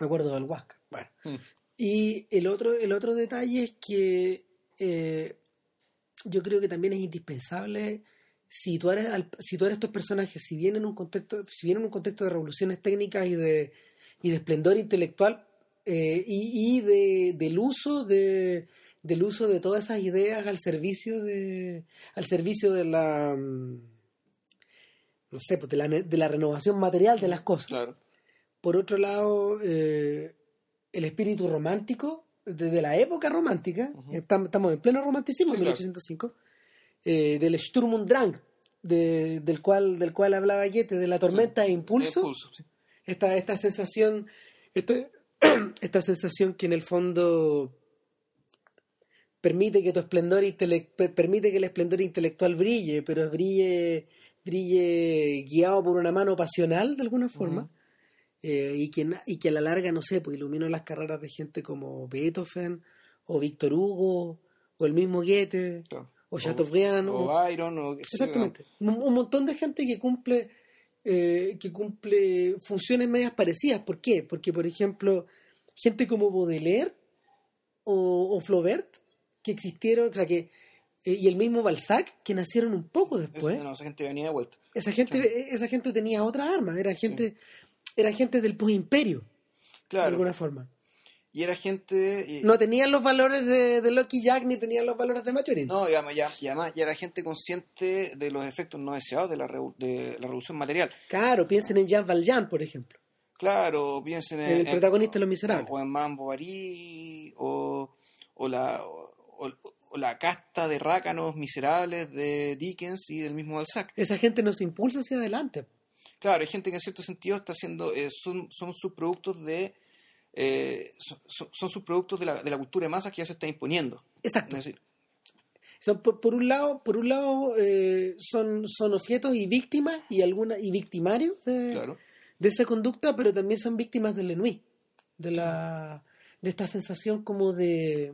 Me acuerdo del Huasca. Bueno. Mm. Y el otro, el otro detalle es que eh, yo creo que también es indispensable situar, al- situar a estos personajes, si bien en un contexto, si en un contexto de revoluciones técnicas y de, y de esplendor intelectual, eh, y, y de, del uso de del uso de todas esas ideas al servicio de al servicio de la mm, no sé pues de la, de la renovación material de las cosas Claro. por otro lado, eh, el espíritu romántico, desde la época romántica, estamos, estamos en pleno romanticismo, Sí, en claro. 1805, eh, del Sturm und Drang, de- del, cual, del cual hablaba Goethe, de la tormenta de impulso, Impulso, sí. esta, esta sensación, esta, esta sensación que en el fondo permite que tu esplendor permite que el esplendor intelectual brille, pero brille, brille guiado por una mano pasional de alguna forma. Eh, y, que, y que a la larga, no sé, pues iluminó las carreras de gente como Beethoven, o Víctor Hugo, o el mismo Goethe, Claro. O Chateaubriand, o- O Byron, o. Exactamente. Un, un montón de gente que cumple eh, que cumple funciones medias parecidas. ¿Por qué? Porque, por ejemplo, gente como Baudelaire o, o Flaubert, que existieron, o sea, que eh, y el mismo Balzac, que nacieron un poco después. no, esa gente venía de vuelta. Esa gente, esa gente tenía otras armas, era gente, era gente del posimperio, de Claro. alguna forma. Y era gente. y- No tenían los valores de, de Lucky Jack ni tenían los valores de Machorin. No, y además, ya, y además ya era gente consciente de los efectos no deseados de la, revo- de la revolución material. Claro, piensen en Jean Valjean, por ejemplo, Claro, piensen en. el en- protagonista de Los Miserables. O en Mambo Bovary, o, o, la, o, o la casta de rácanos miserables de Dickens y del mismo Balzac. Esa gente nos impulsa hacia adelante. Claro, hay gente que en cierto sentido está haciendo. eh, son, son subproductos de. Eh, son, son- son subproductos de la, de la cultura de masas que ya se está imponiendo. Exacto. Es decir, Son, por, por un lado, por un lado eh, son, son objetos y víctimas y alguna y victimarios de, claro. de esa conducta, pero también son víctimas del ennui, de la de esta sensación como de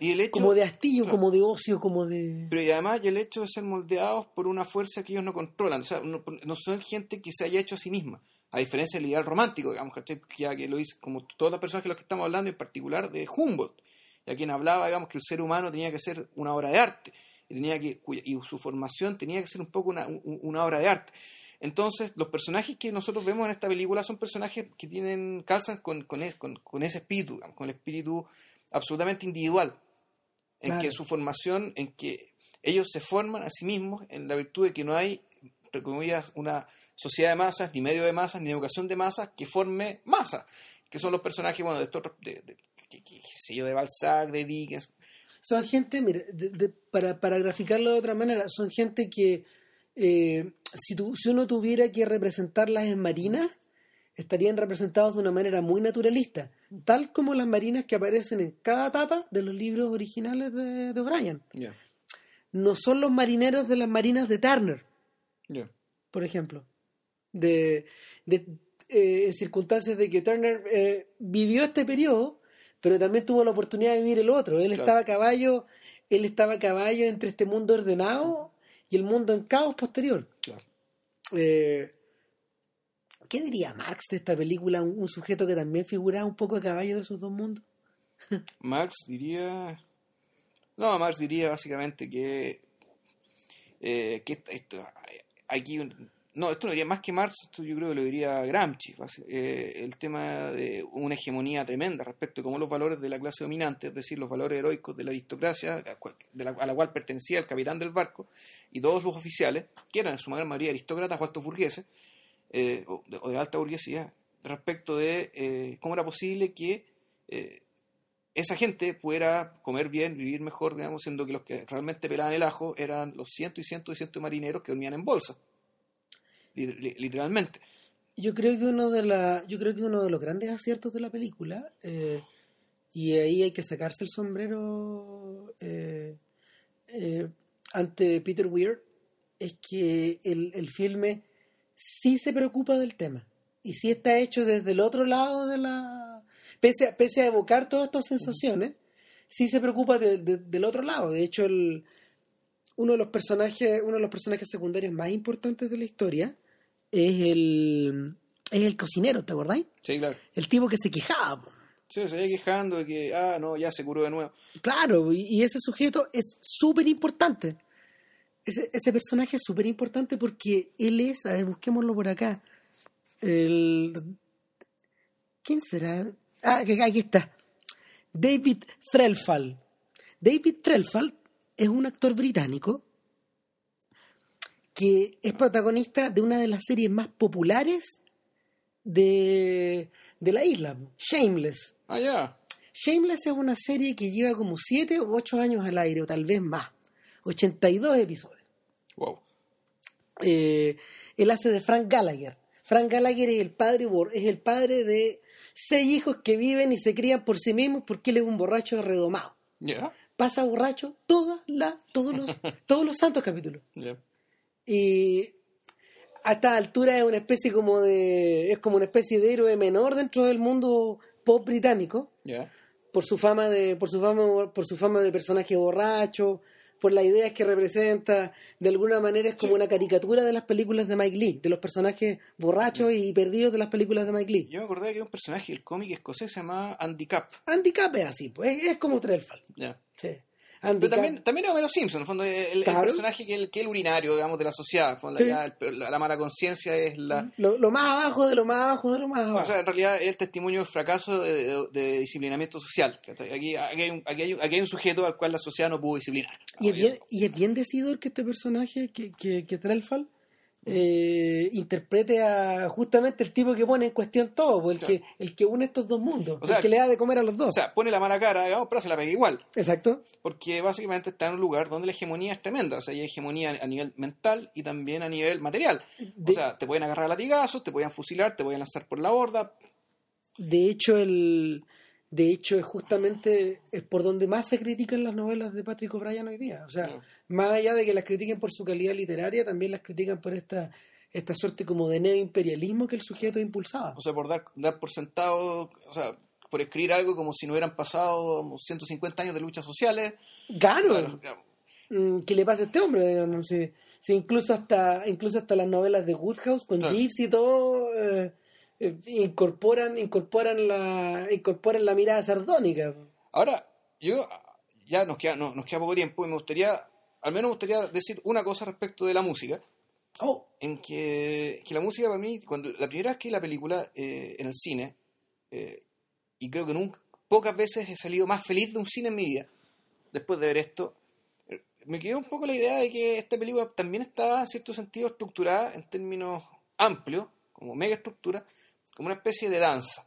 Y el hecho, como de hastillo, claro. como de ocio, como de Pero y además y el hecho de ser moldeados por una fuerza que ellos no controlan. O sea, no, no son gente que se haya hecho a sí misma. A diferencia del ideal romántico, digamos, ¿cachai? Ya que lo hizo, como todas las personas de los que estamos hablando, en particular de Humboldt, a quien hablaba, digamos, que el ser humano tenía que ser una obra de arte. Y, tenía que, y su formación tenía que ser un poco una, un- una obra de arte. Entonces, los personajes que nosotros vemos en esta película son personajes que tienen calzan con, con, es- con- con ese espíritu, digamos, con el espíritu absolutamente individual, en Claro. que su formación, en que ellos se forman a sí mismos en la virtud de que no hay, entre comillas, una sociedad de masas, ni medio de masas, ni educación de masas que forme masa, que son los personajes, bueno, de estos, de, de- de Balzac, de Dickens, son gente, mire, de- de- para, para graficarlo de otra manera, son gente que eh, si, tu- si uno tuviera que representarlas en marinas, estarían representados de una manera muy naturalista, tal como las marinas que aparecen en cada etapa de los libros originales de, de O'Brien. No son los marineros de las marinas de Turner, por ejemplo, de, de, eh, en circunstancias de que Turner eh, vivió este periodo, pero también tuvo la oportunidad de vivir el otro. Él Claro. estaba a caballo, él estaba a caballo entre este mundo ordenado y el mundo en caos posterior. claro. Eh, ¿Qué diría Marx de esta película? Un, un sujeto que también figuraba un poco a caballo de esos dos mundos. Marx diría. No, Marx diría básicamente que. eh, que esto, esto- aquí. No, esto no diría más que Marx, esto yo creo que lo diría Gramsci. eh, el tema de una hegemonía tremenda respecto a cómo los valores de la clase dominante, es decir, los valores heroicos de la aristocracia, a la- cual pertenecía el capitán del barco, y todos los oficiales, que eran en su gran mayoría aristócratas o altos eh, o, de, alta burguesía, respecto de eh, cómo era posible que eh, esa gente pudiera comer bien, vivir mejor, digamos, siendo que los que realmente pelaban el ajo eran los cientos y cientos y cientos de marineros que dormían en bolsa, literalmente. yo creo que uno de la, yo creo que uno de los grandes aciertos de la película, eh, y ahí hay que sacarse el sombrero eh, eh, ante Peter Weir, es que el, el filme sí se preocupa del tema. Y sí está hecho desde el otro lado de la. Pese a, pese a evocar todas estas sensaciones, sí se preocupa de- de- del otro lado. De hecho, el, uno de los personajes, uno de los personajes secundarios más importantes de la historia es el, es el cocinero, ¿te acordáis? Sí, claro. El tipo que se quejaba. po. Sí, se iba quejando de que, ah, no, ya se curó de nuevo. Claro, y, y ese sujeto es súper importante. Ese, ese personaje es súper importante porque él es, a ver, busquémoslo por acá. El, ¿Quién será? Ah, que- aquí está. David Threlfall. David Threlfall es un actor británico que es protagonista de una de las series más populares de, de la isla, Shameless. Ah, ya. Shameless es una serie que lleva como 7 o 8 años al aire, o tal vez más. 82 episodios. Wow. Eh, él hace de Frank Gallagher. Frank Gallagher es el padre es el padre de seis hijos que viven y se crían por sí mismos porque él es un borracho redomado. Ya. Pasa borracho todas la, todos los todos los santos capítulos. Ya. Y a esta altura es una especie como de es como una especie de héroe menor dentro del mundo pop británico. Por su fama de por su fama por su fama de personaje borracho por las ideas que representa de alguna manera es como Sí. una caricatura de las películas de Mike Lee de los personajes borrachos y perdidos de las películas de Mike Lee Yo me acordé que un personaje del cómic escocés se llama Andy Cap. Andy Capp es así pues es, como Trelfall Ya. sí. Andy Pero también, también Homero Simpson, en el fondo, el, el Claro. personaje que es el, que es el urinario, digamos, de la sociedad. el fondo, Sí. el- la, la mala conciencia es la... lo, lo más abajo de lo más abajo de lo más abajo O sea, en realidad es el testimonio del fracaso de, de- de disciplinamiento social. Aquí, aquí, hay un, aquí, hay un, aquí hay un sujeto al cual la sociedad no pudo disciplinar. y, es bien, y es bien decidor que este personaje que, que, que Trelfall eh, interprete a justamente el tipo que pone en cuestión todo, pues, el, Claro. que, el que une estos dos mundos, O sea, el que le da de comer a los dos. O sea, pone la mala cara, digamos, pero se la pega igual. Exacto. Porque básicamente está en un lugar donde la hegemonía es tremenda. O sea, hay hegemonía a nivel mental y también a nivel material. O sea, te pueden agarrar a latigazos, te pueden fusilar, te pueden lanzar por la borda. De hecho, el, de hecho es justamente es por donde más se critican las novelas de Patrick O'Brien hoy día. O sea, No. más allá de que las critiquen por su calidad literaria, también las critican por esta, esta suerte como de neoimperialismo que el sujeto impulsaba. O sea, por dar, dar por sentado, o sea, por escribir algo como si no hubieran pasado 150 años de luchas sociales. Claro, Claro. Mm, ¿qué le pasa a este hombre? Digamos, si, si incluso hasta incluso hasta las novelas de Woodhouse con Claro. Jeeves y todo eh, eh, incorporan incorporan la incorporan la mirada sardónica. Ahora, yo ya nos queda, no- nos queda poco tiempo y me gustaría, al menos me gustaría decir una cosa respecto de la música. Oh, en que, que la música para mí, cuando la primera vez que la película eh, en el cine, eh, y creo que nunca, pocas veces he salido más feliz de un cine en mi vida, después de ver esto, me quedó un poco la idea de que esta película también estaba en cierto sentido estructurada en términos amplios, como mega estructura, como una especie de danza.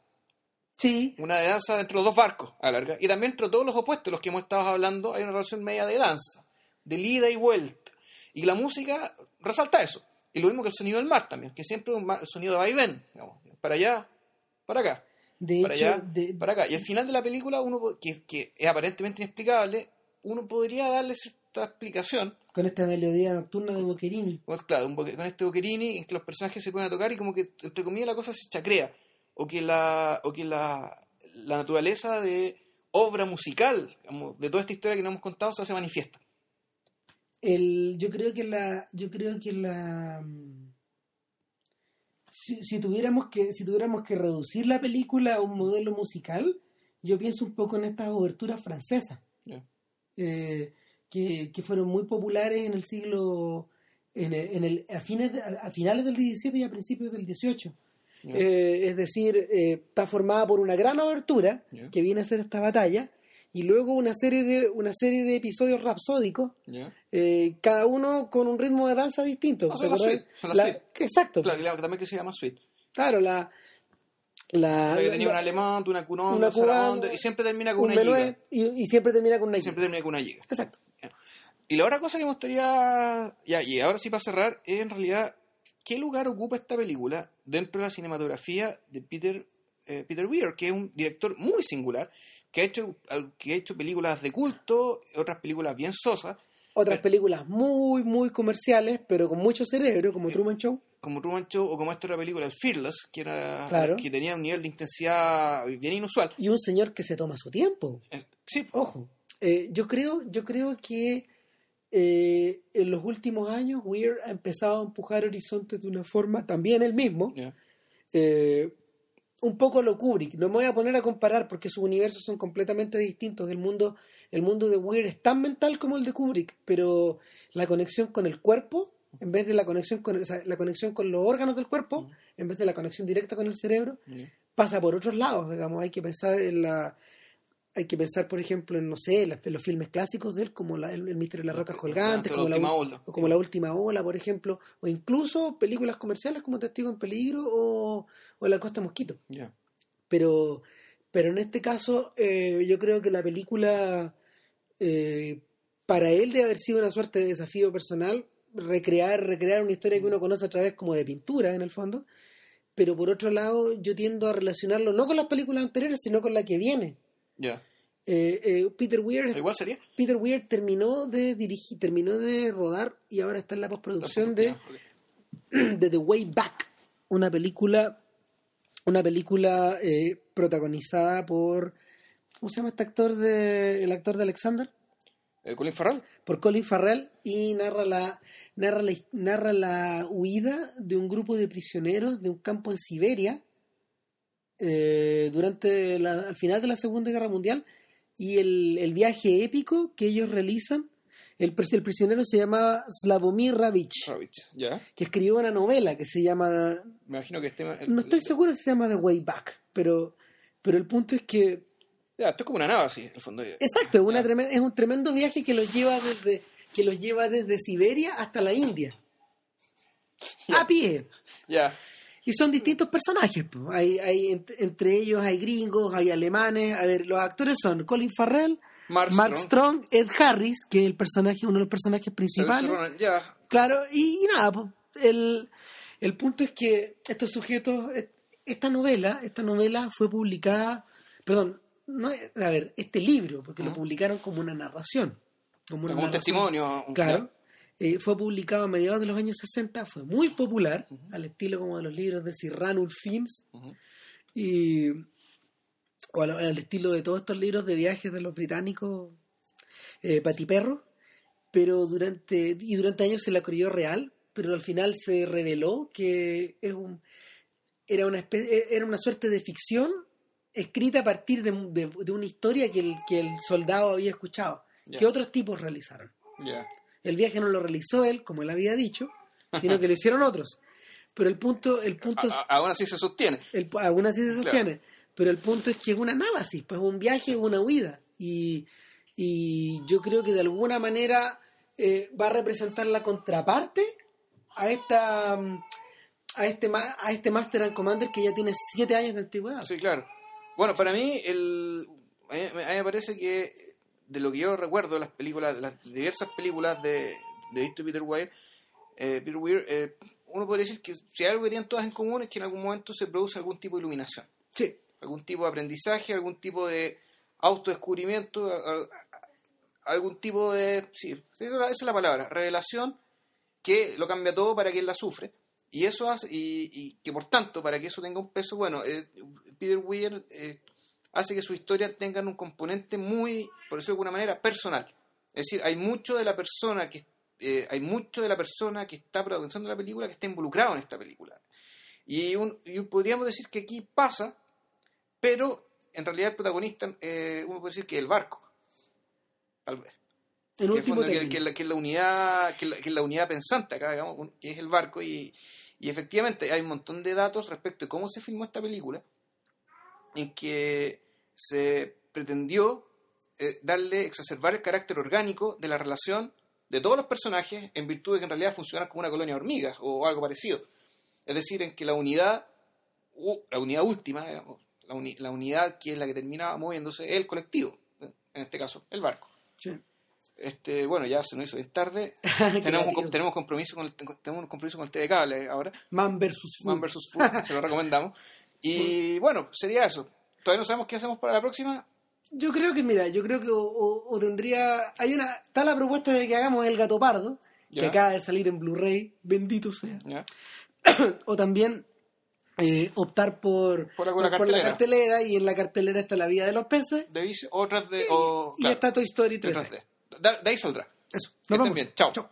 sí, Una de danza entre los dos barcos, a la larga. Y también entre todos los opuestos, los que hemos estado hablando, hay una relación media de danza, de ida y vuelta. Y la música resalta eso. Y lo mismo que el sonido del mar también, que siempre es un el sonido de vaivén, para allá, para acá, de para hecho, allá, de- para acá. Y al final de la película, uno que, que es aparentemente inexplicable, uno podría darle cierta explicación con esta melodía nocturna de Boccherini. pues, claro, boque- con este boquerini en que los personajes se pueden tocar y como que entre comillas la cosa se chacrea o que la o que la, la naturaleza de obra musical digamos, de toda esta historia que nos hemos contado se hace manifiesta El, yo creo que la, yo creo que la, si, si tuviéramos que, si tuviéramos que reducir la película a un modelo musical, yo pienso un poco en estas oberturas francesas, Ya. eh, que, que fueron muy populares en el siglo, en el, en el- a, fines de- a finales del 17 y a principios del 18. Ya. Eh, es decir, eh, está formada por una gran obertura Ya. que viene a ser esta batalla y luego una serie de una serie de episodios rapsódicos eh, cada uno con un ritmo de danza distinto. Ah, son ¿Te las suite, son las La- suite. Exacto. claro, claro, también que se llama suite Claro, la. la, O sea, que tenía la- un alemán una cunón una cubana, y siempre termina con un una giga menuet y, y siempre termina con una y siempre termina con una giga Exacto. Y la otra cosa que me gustaría ya y ahora sí para cerrar es en realidad qué lugar ocupa esta película dentro de la cinematografía de Peter, eh, Peter Weir, que es un director muy singular, que ha hecho, que ha hecho películas de culto, otras películas bien sosas. Otras películas muy, muy comerciales, pero con mucho cerebro, como Truman Show. Como Truman Show, o como esta otra película, Fearless, que, era, que tenía un nivel de intensidad bien inusual. Y un señor que se toma su tiempo. Eh, sí. Ojo. Eh, yo, creo, yo creo que eh, en los últimos años Weir ha empezado a empujar horizontes de una forma también él mismo. un poco lo Kubrick. No me voy a poner a comparar porque sus universos son completamente distintos. El mundo el mundo de Weir es tan mental como el de Kubrick, pero la conexión con el cuerpo, en vez de la conexión con, la conexión con los órganos del cuerpo, en vez de la conexión directa con el cerebro, pasa por otros lados, digamos, hay que pensar en la hay que pensar, por ejemplo, en, no sé, los filmes clásicos de él, como el, Misterio de las Rocas Colgantes, como, la, ola. o como La Última Ola, por ejemplo, o incluso películas comerciales como Testigo en Peligro o, La Costa Mosquito. Pero, pero en este caso, eh, yo creo que la película eh, para él debe haber sido una suerte de desafío personal recrear, recrear una historia que uno conoce a través como de pintura en el fondo, pero por otro lado yo tiendo a relacionarlo no con las películas anteriores, sino con la que viene. Eh, eh, Peter Weir igual sería Peter Weir terminó de dirigir terminó de rodar y ahora está en la postproducción de, de The Way Back una película una película protagonizada por ¿Cómo se llama este actor de el actor de Alexander? Eh, Colin Farrell. Por Colin Farrell y narra la, narra la narra la huida de un grupo de prisioneros de un campo en Siberia eh, durante la, al final de la Segunda Guerra Mundial y el, el viaje épico que ellos realizan. El, el prisionero se llamaba Slavomir Ravich, ¿ya? que escribió una novela que se llama... Me imagino que este... no estoy seguro si se llama The Way Back, pero, pero el punto es que ya, esto es como una nave así, el fondo. Exacto, una es un tremendo viaje que los lleva desde que los lleva desde Siberia hasta la India. A pie. Ya. Y son distintos personajes. Hay, hay, entre ellos hay gringos, hay alemanes. A ver, los actores son Colin Farrell, Mark, Strong. Ed Harris, que es el personaje, uno de los personajes principales. Ya. Claro, y, nada, el, el punto es que estos sujetos, esta novela, esta novela fue publicada, perdón, no, a ver, este libro, porque lo publicaron como una narración. Como, un testimonio. Claro. Eh, fue publicado a mediados de los años 60, fue muy popular, al estilo como de los libros de Sir Ranulph Fiennes, y, o al, estilo de todos estos libros de viajes de los británicos eh, patiperro, pero durante, y durante años se la creyó real, pero al final se reveló que es un, era, una era una suerte de ficción escrita a partir de, una historia que el, que el soldado había escuchado, que otros tipos realizaron. El viaje no lo realizó él, como él había dicho, sino que lo hicieron otros. Pero el punto, el punto aún así se sostiene. El, aún así se sostiene. Pero el punto es que es una nábasis, pues un viaje, una huida. Y, y yo creo que de alguna manera eh, va a representar la contraparte a esta a este a este Master and Commander que ya tiene siete años de antigüedad. Sí, claro. Bueno, para mí, el, a mí, me parece que de lo que yo recuerdo de las películas, de las diversas películas de, de Peter Weir, eh, Peter Weir eh, uno podría decir que si hay algo que tienen todas en común es que en algún momento se produce algún tipo de iluminación. Sí. Algún tipo de aprendizaje, algún tipo de autodescubrimiento, algún tipo de... Sí, esa es la palabra, revelación que lo cambia todo para quien la sufre. Y eso hace, y, que por tanto, para que eso tenga un peso, bueno, eh, Peter Weir eh, hace que sus historias tengan un componente muy, por decirlo de alguna manera, personal. Es decir, hay mucho de la persona que eh, hay mucho de la persona que está produciendo la película que está involucrado en esta película. Y, podríamos decir que aquí pasa, pero en realidad el protagonista, uno puede decir que es el barco, tal vez. que, es la unidad que, es la unidad pensante acá digamos que es el barco y, y efectivamente hay un montón de datos respecto de cómo se filmó esta película, en que se pretendió eh, darle, exacerbar el carácter orgánico de la relación de todos los personajes en virtud de que en realidad funcionan como una colonia de hormigas o algo parecido. Es decir, en que la unidad, la unidad última, la, unidad que es la que termina moviéndose es el colectivo, en este caso, el barco. Este, bueno, ya se nos hizo bien tarde. tenemos, un, tenemos, compromiso con el, tenemos un compromiso con el TV Cable ahora. Man versus Food. Man vs. Food, se lo recomendamos. Y bueno, sería eso. Todavía no sabemos qué hacemos para la próxima. Yo creo que, mira, yo creo que o, o- o tendría. Hay una. Está la propuesta de que hagamos el gato pardo, que acaba de salir en Blu-ray, bendito sea. o también eh, optar por, Por alguna la cartelera. cartelera y en la cartelera está La vida de los peces De otras de. O, y está Toy Story de 3D. otras de. De, ahí saldrá. Eso, nos vemos. bien. Chao. Chao.